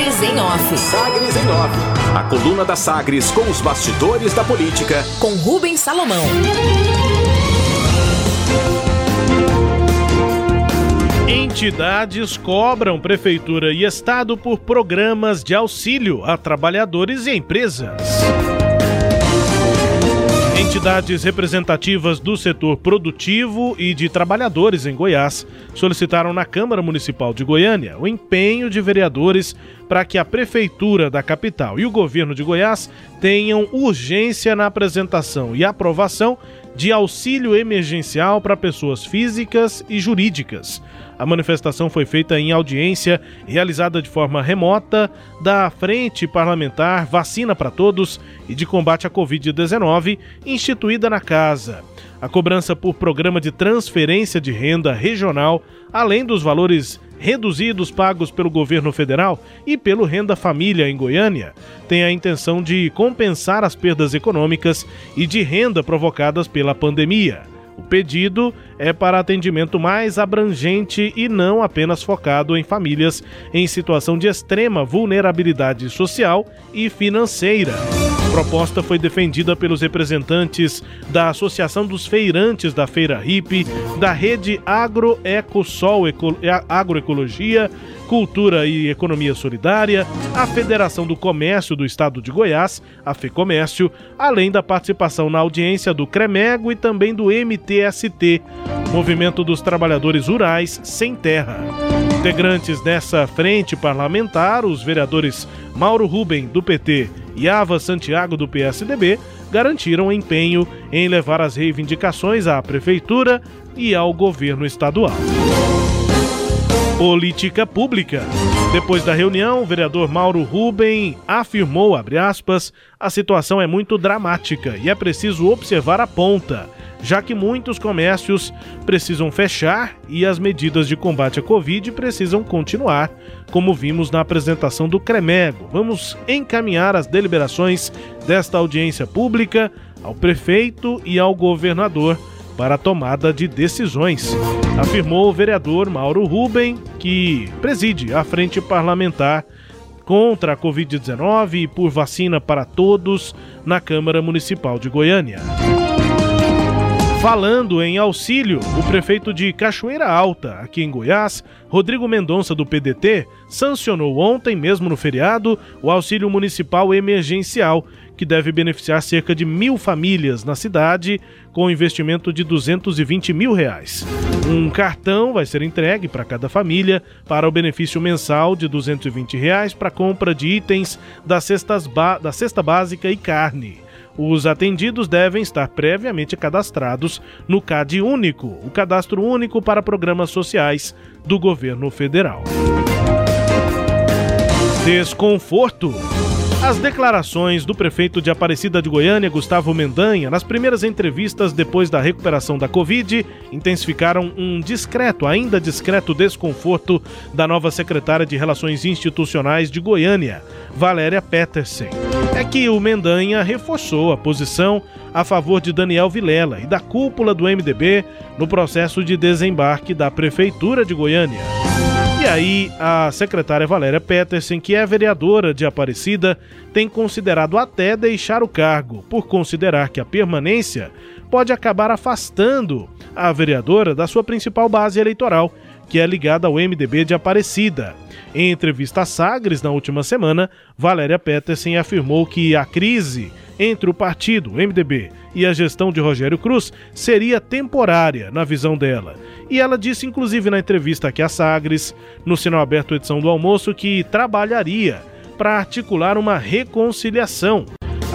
Sagres em Off. Sagres em Off. A coluna da Sagres com os bastidores da política. Com Rubens Salomão. Entidades cobram Prefeitura e Estado por programas de auxílio a trabalhadores e empresas. Entidades representativas do setor produtivo e de trabalhadores em Goiás solicitaram na Câmara Municipal de Goiânia o empenho de vereadores para que a Prefeitura da capital e o governo de Goiás tenham urgência na apresentação e aprovação de auxílio emergencial para pessoas físicas e jurídicas. A manifestação foi feita em audiência realizada de forma remota da Frente Parlamentar Vacina para Todos e de Combate à Covid-19, instituída na casa. A cobrança por programa de transferência de renda regional, além dos valores reduzidos pagos pelo governo federal e pelo Renda Família em Goiânia, tem a intenção de compensar as perdas econômicas e de renda provocadas pela pandemia. O pedido é para atendimento mais abrangente e não apenas focado em famílias em situação de extrema vulnerabilidade social e financeira. Proposta foi defendida pelos representantes da Associação dos Feirantes da Feira Hip, da Rede Agroecosol Agroecologia, Cultura e Economia Solidária, a Federação do Comércio do Estado de Goiás, a FEComércio, além da participação na audiência do CREMEGO e também do MTST, Movimento dos Trabalhadores Rurais Sem Terra. Integrantes dessa frente parlamentar, os vereadores Mauro Ruben, do PT, e Ava Santiago, do PSDB, garantiram empenho em levar as reivindicações à Prefeitura e ao governo estadual. Política Pública. Depois da reunião, o vereador Mauro Ruben afirmou, aspas, a situação é muito dramática e é preciso observar a ponta, já que muitos comércios precisam fechar e as medidas de combate à Covid precisam continuar, como vimos na apresentação do CREMEGO. Vamos encaminhar as deliberações desta audiência pública ao prefeito e ao governador para a tomada de decisões, afirmou o vereador Mauro Ruben, que preside a frente parlamentar contra a Covid-19 e por vacina para todos na Câmara Municipal de Goiânia. Falando em auxílio, o prefeito de Cachoeira Alta, aqui em Goiás, Rodrigo Mendonça, do PDT, sancionou ontem, mesmo no feriado, o auxílio municipal emergencial, que deve beneficiar cerca de mil famílias na cidade, com um investimento de 220 mil reais. Um cartão vai ser entregue para cada família para o benefício mensal de 220 reais para compra de itens da, cestas da cesta básica e carne. Os atendidos devem estar previamente cadastrados no CAD Único, o cadastro único para programas sociais do governo federal. Desconforto. As declarações do prefeito de Aparecida de Goiânia, Gustavo Mendanha, nas primeiras entrevistas depois da recuperação da Covid, intensificaram um discreto, ainda discreto desconforto da nova secretária de Relações Institucionais de Goiânia, Valéria Petersen. É que o Mendanha reforçou a posição a favor de Daniel Vilela e da cúpula do MDB no processo de desembarque da Prefeitura de Goiânia. E aí, a secretária Valéria Petersen, que é vereadora de Aparecida, tem considerado até deixar o cargo, por considerar que a permanência pode acabar afastando a vereadora da sua principal base eleitoral, que é ligada ao MDB de Aparecida. Em entrevista a Sagres na última semana, Valéria Petersen afirmou que a crise entre o partido, MDB, e a gestão de Rogério Cruz seria temporária, na visão dela. E ela disse, inclusive, na entrevista aqui a Sagres, no Sinal Aberto Edição do Almoço, que trabalharia para articular uma reconciliação.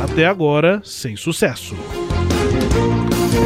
Até agora, sem sucesso.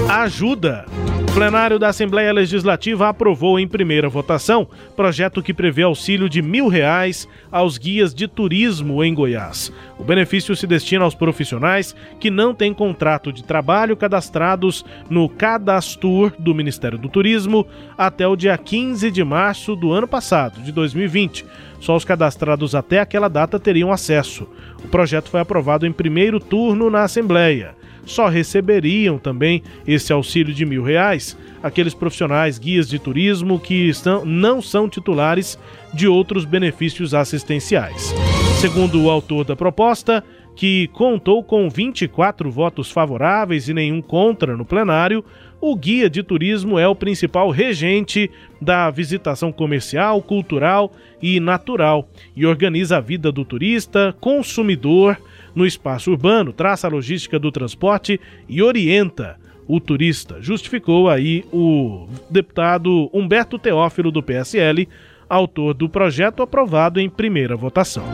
Ajuda! O plenário da Assembleia Legislativa aprovou em primeira votação projeto que prevê auxílio de mil reais aos guias de turismo em Goiás. O benefício se destina aos profissionais que não têm contrato de trabalho cadastrados no Cadastur do Ministério do Turismo até o dia 15 de março do ano passado, de 2020. Só os cadastrados até aquela data teriam acesso. O projeto foi aprovado em primeiro turno na Assembleia só receberiam também esse auxílio de mil reais aqueles profissionais guias de turismo que estão, não são titulares de outros benefícios assistenciais. Segundo o autor da proposta, que contou com 24 votos favoráveis e nenhum contra no plenário, o guia de turismo é o principal regente da visitação comercial, cultural e natural e organiza a vida do turista, consumidor no espaço urbano, traça a logística do transporte e orienta o turista. Justificou aí o deputado Humberto Teófilo do PSL, autor do projeto aprovado em primeira votação.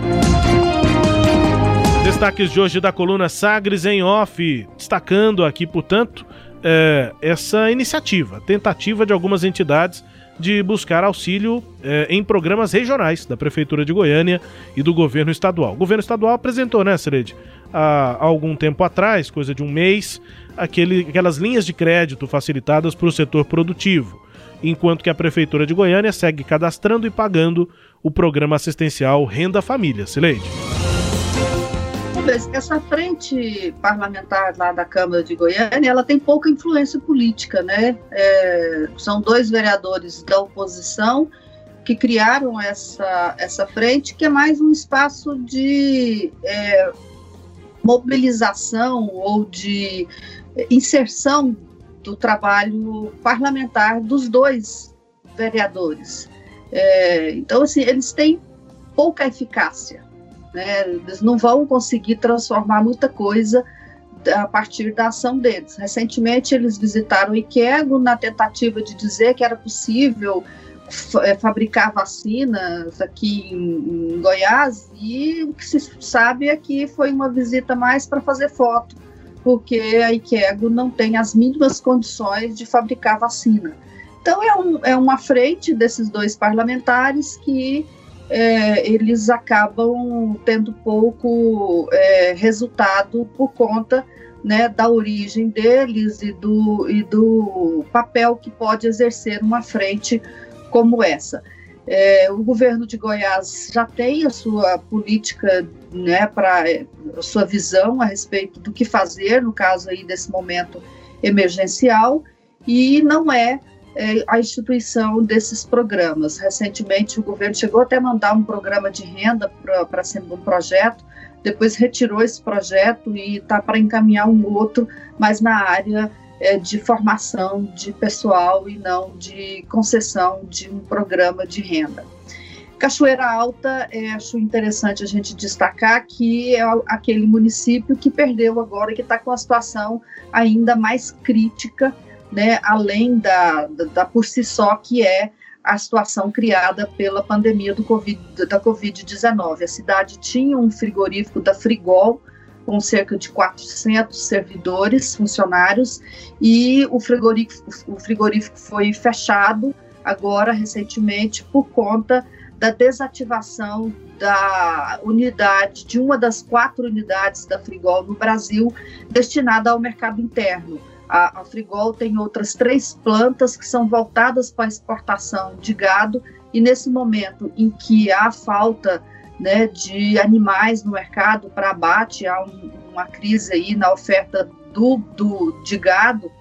Destaques de hoje da coluna Sagres em Off, destacando aqui, portanto, é, essa iniciativa, tentativa de algumas entidades de buscar auxílio é, em programas regionais da Prefeitura de Goiânia e do governo estadual. O governo estadual apresentou, né, Sered, há, há algum tempo atrás, coisa de um mês, aquele, aquelas linhas de crédito facilitadas para o setor produtivo, enquanto que a Prefeitura de Goiânia segue cadastrando e pagando o programa assistencial Renda Família. Sileide essa frente parlamentar lá da Câmara de Goiânia, ela tem pouca influência política, né? É, são dois vereadores da oposição que criaram essa, essa frente, que é mais um espaço de é, mobilização ou de inserção do trabalho parlamentar dos dois vereadores. É, então, assim, eles têm pouca eficácia. Né? Eles não vão conseguir transformar muita coisa a partir da ação deles. Recentemente, eles visitaram o na tentativa de dizer que era possível é, fabricar vacinas aqui em, Goiás e o que se sabe é que foi uma visita mais para fazer foto, porque a Iquego não tem as mínimas condições de fabricar vacina. Então é, um, é uma frente desses dois parlamentares que é, eles acabam tendo pouco é, resultado por conta né, da origem deles e do, e do papel que pode exercer uma frente como essa. É, o governo de Goiás já tem a sua política, né, para a sua visão a respeito do que fazer no caso aí desse momento emergencial e não é, a instituição desses programas. Recentemente, o governo chegou até a mandar um programa de renda para ser um projeto, depois retirou esse projeto e está para encaminhar um outro, mas na área é, de formação de pessoal e não de concessão de um programa de renda. Cachoeira Alta, é, acho interessante a gente destacar que é aquele município que perdeu agora, que está com a situação ainda mais crítica né, além da, da, da, por si só que é a situação criada pela pandemia do COVID, da Covid-19. A cidade tinha um frigorífico da Frigol, com cerca de 400 servidores, funcionários, e o frigorífico, o frigorífico foi fechado agora, recentemente, por conta da desativação da unidade, de uma das quatro unidades da Frigol no Brasil, destinada ao mercado interno a, a Frigol tem outras três plantas que são voltadas para exportação de gado, e nesse momento em que há falta né, de animais no mercado para abate, há um, uma crise aí na oferta do, do, de gado,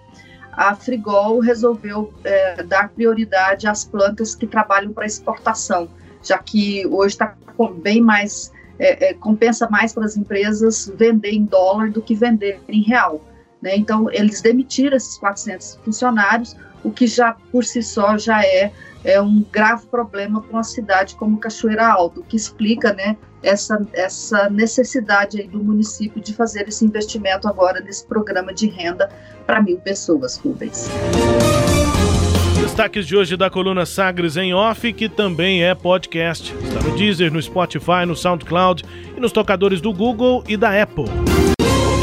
a Frigol resolveu é, dar prioridade às plantas que trabalham para exportação, já que hoje está bem mais, é, é, compensa mais para as empresas vender em dólar do que vender em real. Né? Então, eles demitiram esses 400 funcionários, o que já por si só já é, é um grave problema para uma cidade como Cachoeira Alta, o que explica né, essa, essa necessidade aí do município de fazer esse investimento agora nesse programa de renda para mil pessoas, Rubens. Destaques de hoje da coluna Sagres em Off, que também é podcast. Está no Deezer, no Spotify, no SoundCloud e nos tocadores do Google e da Apple